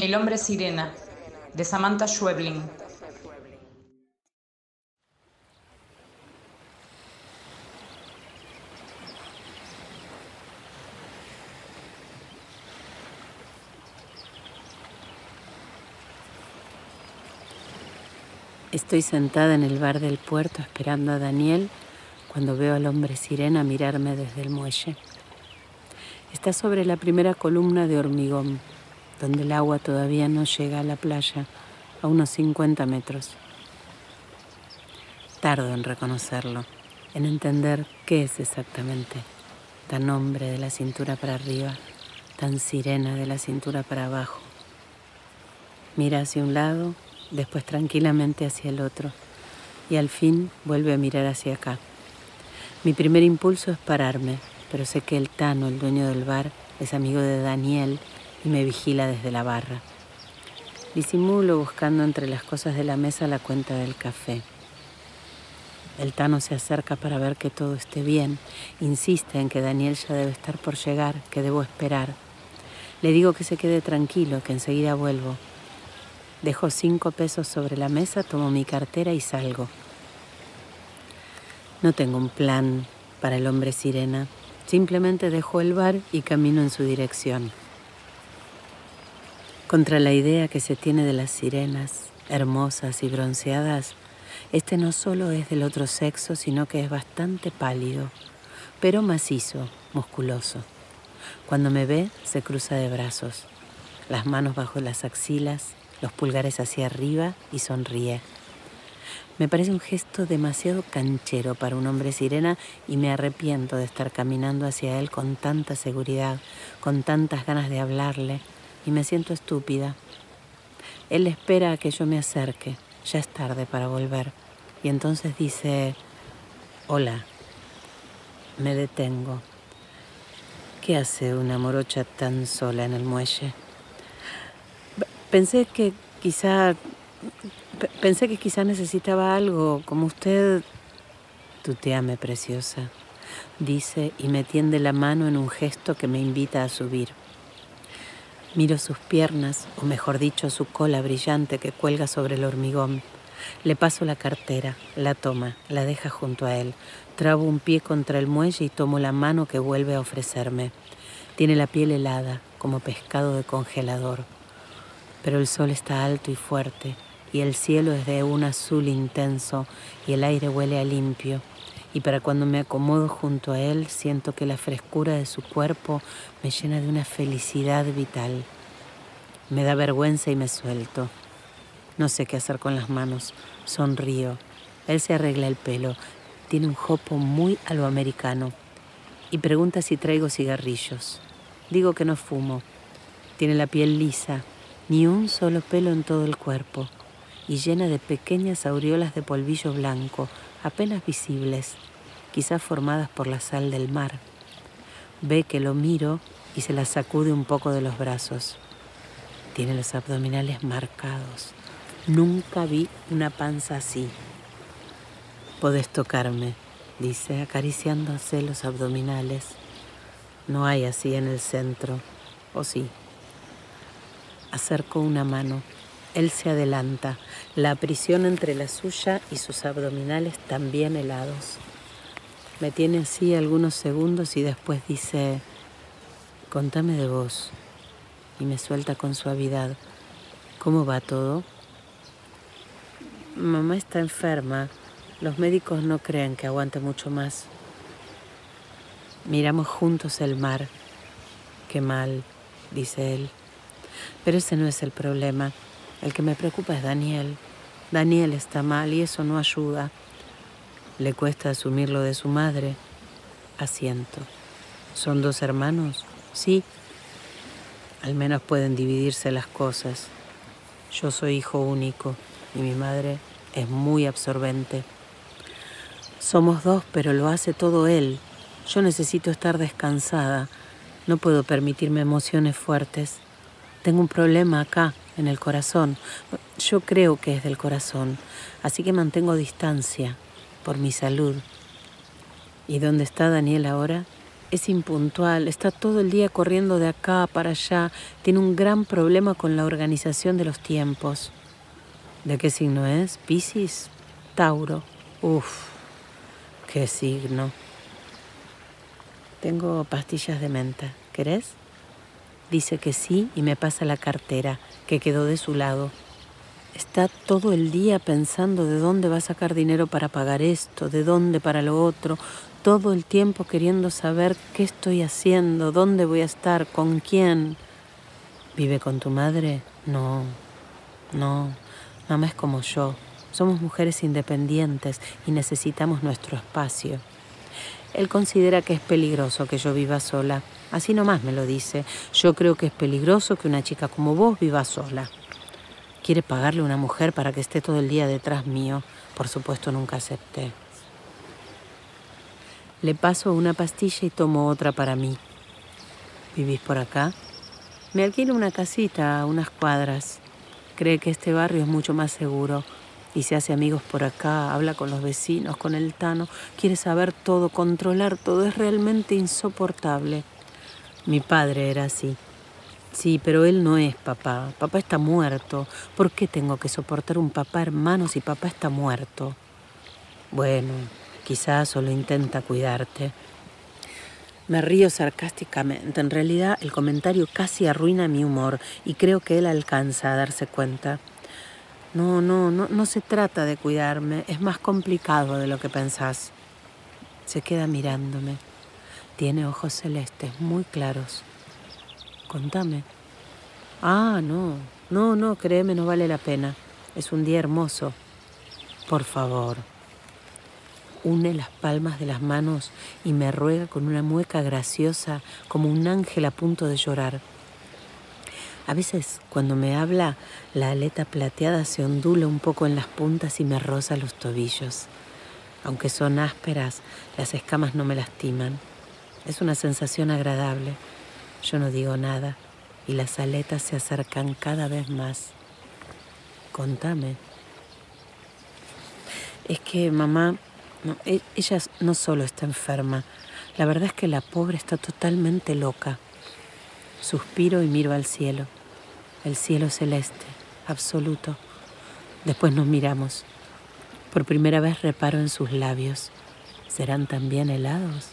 El hombre sirena, de Samantha Schweblin. Estoy sentada en el bar del puerto esperando a Daniel cuando veo al hombre sirena mirarme desde el muelle. Está sobre la primera columna de hormigón donde el agua todavía no llega a la playa, a unos 50 metros. Tardo en reconocerlo, en entender qué es exactamente, tan hombre de la cintura para arriba, tan sirena de la cintura para abajo. Mira hacia un lado, después tranquilamente hacia el otro, y al fin vuelve a mirar hacia acá. Mi primer impulso es pararme, pero sé que el Tano, el dueño del bar, es amigo de Daniel y me vigila desde la barra. Disimulo buscando entre las cosas de la mesa la cuenta del café. El Tano se acerca para ver que todo esté bien. Insiste en que Daniel ya debe estar por llegar, que debo esperar. Le digo que se quede tranquilo, que enseguida vuelvo. Dejo cinco pesos sobre la mesa, tomo mi cartera y salgo. No tengo un plan para el hombre sirena. Simplemente dejo el bar y camino en su dirección contra la idea que se tiene de las sirenas, hermosas y bronceadas, este no solo es del otro sexo, sino que es bastante pálido, pero macizo, musculoso. Cuando me ve, se cruza de brazos, las manos bajo las axilas, los pulgares hacia arriba y sonríe. Me parece un gesto demasiado canchero para un hombre sirena y me arrepiento de estar caminando hacia él con tanta seguridad, con tantas ganas de hablarle, y me siento estúpida. Él espera a que yo me acerque, ya es tarde para volver, y entonces dice, hola, me detengo. ¿Qué hace una morocha tan sola en el muelle? Pensé que quizá pensé que quizá necesitaba algo como usted. Tuteame, preciosa, dice y me tiende la mano en un gesto que me invita a subir. Miro sus piernas, o mejor dicho, su cola brillante que cuelga sobre el hormigón. Le paso la cartera, la toma, la deja junto a él. Trabo un pie contra el muelle y tomo la mano que vuelve a ofrecerme. Tiene la piel helada, como pescado de congelador. Pero el sol está alto y fuerte, y el cielo es de un azul intenso, y el aire huele a limpio y para cuando me acomodo junto a él siento que la frescura de su cuerpo me llena de una felicidad vital. Me da vergüenza y me suelto. No sé qué hacer con las manos. Sonrío. Él se arregla el pelo. Tiene un jopo muy aloamericano. Y pregunta si traigo cigarrillos. Digo que no fumo. Tiene la piel lisa, ni un solo pelo en todo el cuerpo, y llena de pequeñas aureolas de polvillo blanco, apenas visibles, quizás formadas por la sal del mar. Ve que lo miro y se la sacude un poco de los brazos. Tiene los abdominales marcados. Nunca vi una panza así. Podés tocarme, dice, acariciándose los abdominales. No hay así en el centro, ¿o sí? Acerco una mano. Él se adelanta, la prisión entre la suya y sus abdominales también helados. Me tiene así algunos segundos y después dice, contame de vos. Y me suelta con suavidad, ¿cómo va todo? Mamá está enferma. Los médicos no creen que aguante mucho más. Miramos juntos el mar. Qué mal, dice él. Pero ese no es el problema. El que me preocupa es Daniel. Daniel está mal y eso no ayuda. Le cuesta asumir lo de su madre. Asiento. ¿Son dos hermanos? Sí. Al menos pueden dividirse las cosas. Yo soy hijo único y mi madre es muy absorbente. Somos dos, pero lo hace todo él. Yo necesito estar descansada. No puedo permitirme emociones fuertes. Tengo un problema acá, en el corazón. Yo creo que es del corazón, así que mantengo distancia por mi salud. ¿Y dónde está Daniel ahora? es impuntual, está todo el día corriendo de acá para allá, tiene un gran problema con la organización de los tiempos. ¿De qué signo es? Piscis, Tauro. Uf, qué signo. Tengo pastillas de menta, ¿querés? Dice que sí y me pasa la cartera, que quedó de su lado. Está todo el día pensando de dónde va a sacar dinero para pagar esto, de dónde para lo otro, todo el tiempo queriendo saber qué estoy haciendo, dónde voy a estar, con quién. ¿Vive con tu madre? No, no, mamá es como yo. Somos mujeres independientes y necesitamos nuestro espacio. Él considera que es peligroso que yo viva sola. Así nomás me lo dice. Yo creo que es peligroso que una chica como vos viva sola. Quiere pagarle a una mujer para que esté todo el día detrás mío. Por supuesto nunca acepté. Le paso una pastilla y tomo otra para mí. ¿Vivís por acá? Me alquilo una casita a unas cuadras. Cree que este barrio es mucho más seguro y se hace amigos por acá, habla con los vecinos, con el Tano, quiere saber todo, controlar todo, es realmente insoportable. Mi padre era así. Sí, pero él no es papá. Papá está muerto. ¿Por qué tengo que soportar un papá hermano si papá está muerto? Bueno, quizás solo intenta cuidarte. Me río sarcásticamente. En realidad el comentario casi arruina mi humor y creo que él alcanza a darse cuenta. No, no, no, no se trata de cuidarme. Es más complicado de lo que pensás. Se queda mirándome. Tiene ojos celestes muy claros. Contame. Ah, no, no, no, créeme, no vale la pena. Es un día hermoso. Por favor. Une las palmas de las manos y me ruega con una mueca graciosa como un ángel a punto de llorar. A veces cuando me habla, la aleta plateada se ondula un poco en las puntas y me roza los tobillos. Aunque son ásperas, las escamas no me lastiman. Es una sensación agradable. Yo no digo nada y las aletas se acercan cada vez más. Contame. Es que mamá, e, ella no solo está enferma, la verdad es que la pobre está totalmente loca. Suspiro y miro al cielo, el cielo celeste, absoluto. Después nos miramos. Por primera vez reparo en sus labios. ¿Serán también helados?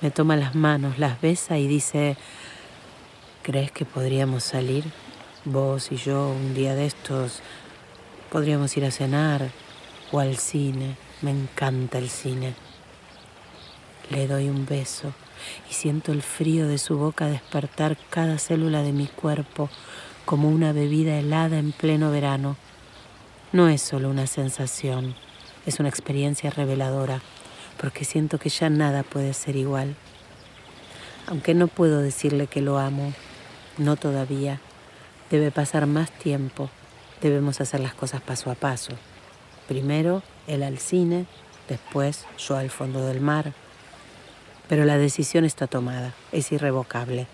Me toma las manos, las besa y dice, ¿crees que podríamos salir? Vos y yo un día de estos podríamos ir a cenar o al cine. Me encanta el cine. Le doy un beso y siento el frío de su boca despertar cada célula de mi cuerpo como una bebida helada en pleno verano. No es solo una sensación, es una experiencia reveladora porque siento que ya nada puede ser igual. Aunque no puedo decirle que lo amo, no todavía. Debe pasar más tiempo. Debemos hacer las cosas paso a paso. Primero él al cine, después yo al fondo del mar. Pero la decisión está tomada, es irrevocable.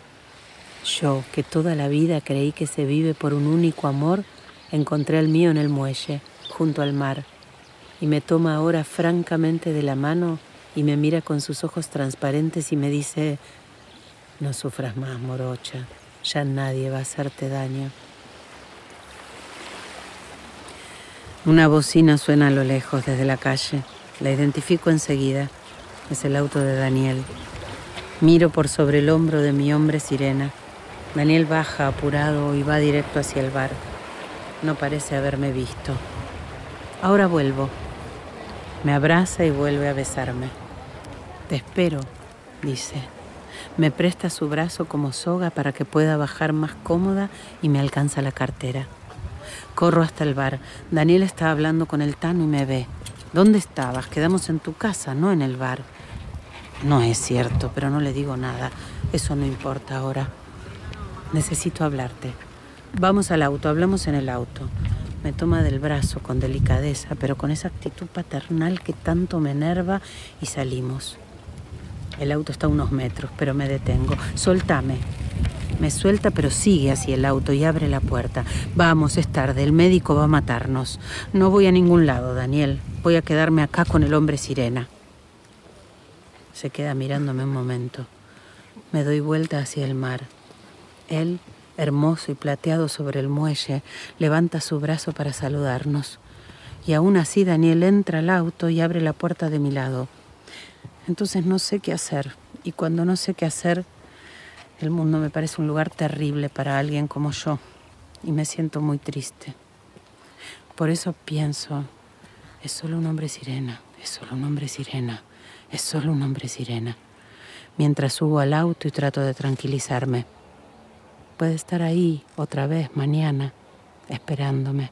Yo, que toda la vida creí que se vive por un único amor, encontré el mío en el muelle, junto al mar y me toma ahora francamente de la mano y me mira con sus ojos transparentes y me dice, no sufras más, morocha, ya nadie va a hacerte daño. Una bocina suena a lo lejos desde la calle. La identifico enseguida. Es el auto de Daniel. Miro por sobre el hombro de mi hombre sirena. Daniel baja apurado y va directo hacia el bar. No parece haberme visto. Ahora vuelvo, me abraza y vuelve a besarme. Te espero, dice. Me presta su brazo como soga para que pueda bajar más cómoda y me alcanza la cartera. Corro hasta el bar. Daniel está hablando con el Tano y me ve. ¿Dónde estabas? Quedamos en tu casa, no en el bar. No es cierto, pero no le digo nada. Eso no importa ahora. Necesito hablarte. Vamos al auto, hablamos en el auto. Me toma del brazo con delicadeza, pero con esa actitud paternal que tanto me enerva y salimos. El auto está a unos metros, pero me detengo. Soltame. Me suelta, pero sigue hacia el auto y abre la puerta. Vamos, es tarde, el médico va a matarnos. No voy a ningún lado, Daniel. Voy a quedarme acá con el hombre sirena. Se queda mirándome un momento. Me doy vuelta hacia el mar. Él, hermoso y plateado sobre el muelle, levanta su brazo para saludarnos. Y aún así Daniel entra al auto y abre la puerta de mi lado. Entonces no sé qué hacer. Y cuando no sé qué hacer, el mundo me parece un lugar terrible para alguien como yo. Y me siento muy triste. Por eso pienso, es solo un hombre sirena, es solo un hombre sirena, es solo un hombre sirena. Mientras subo al auto y trato de tranquilizarme. Puede estar ahí otra vez mañana, esperándome.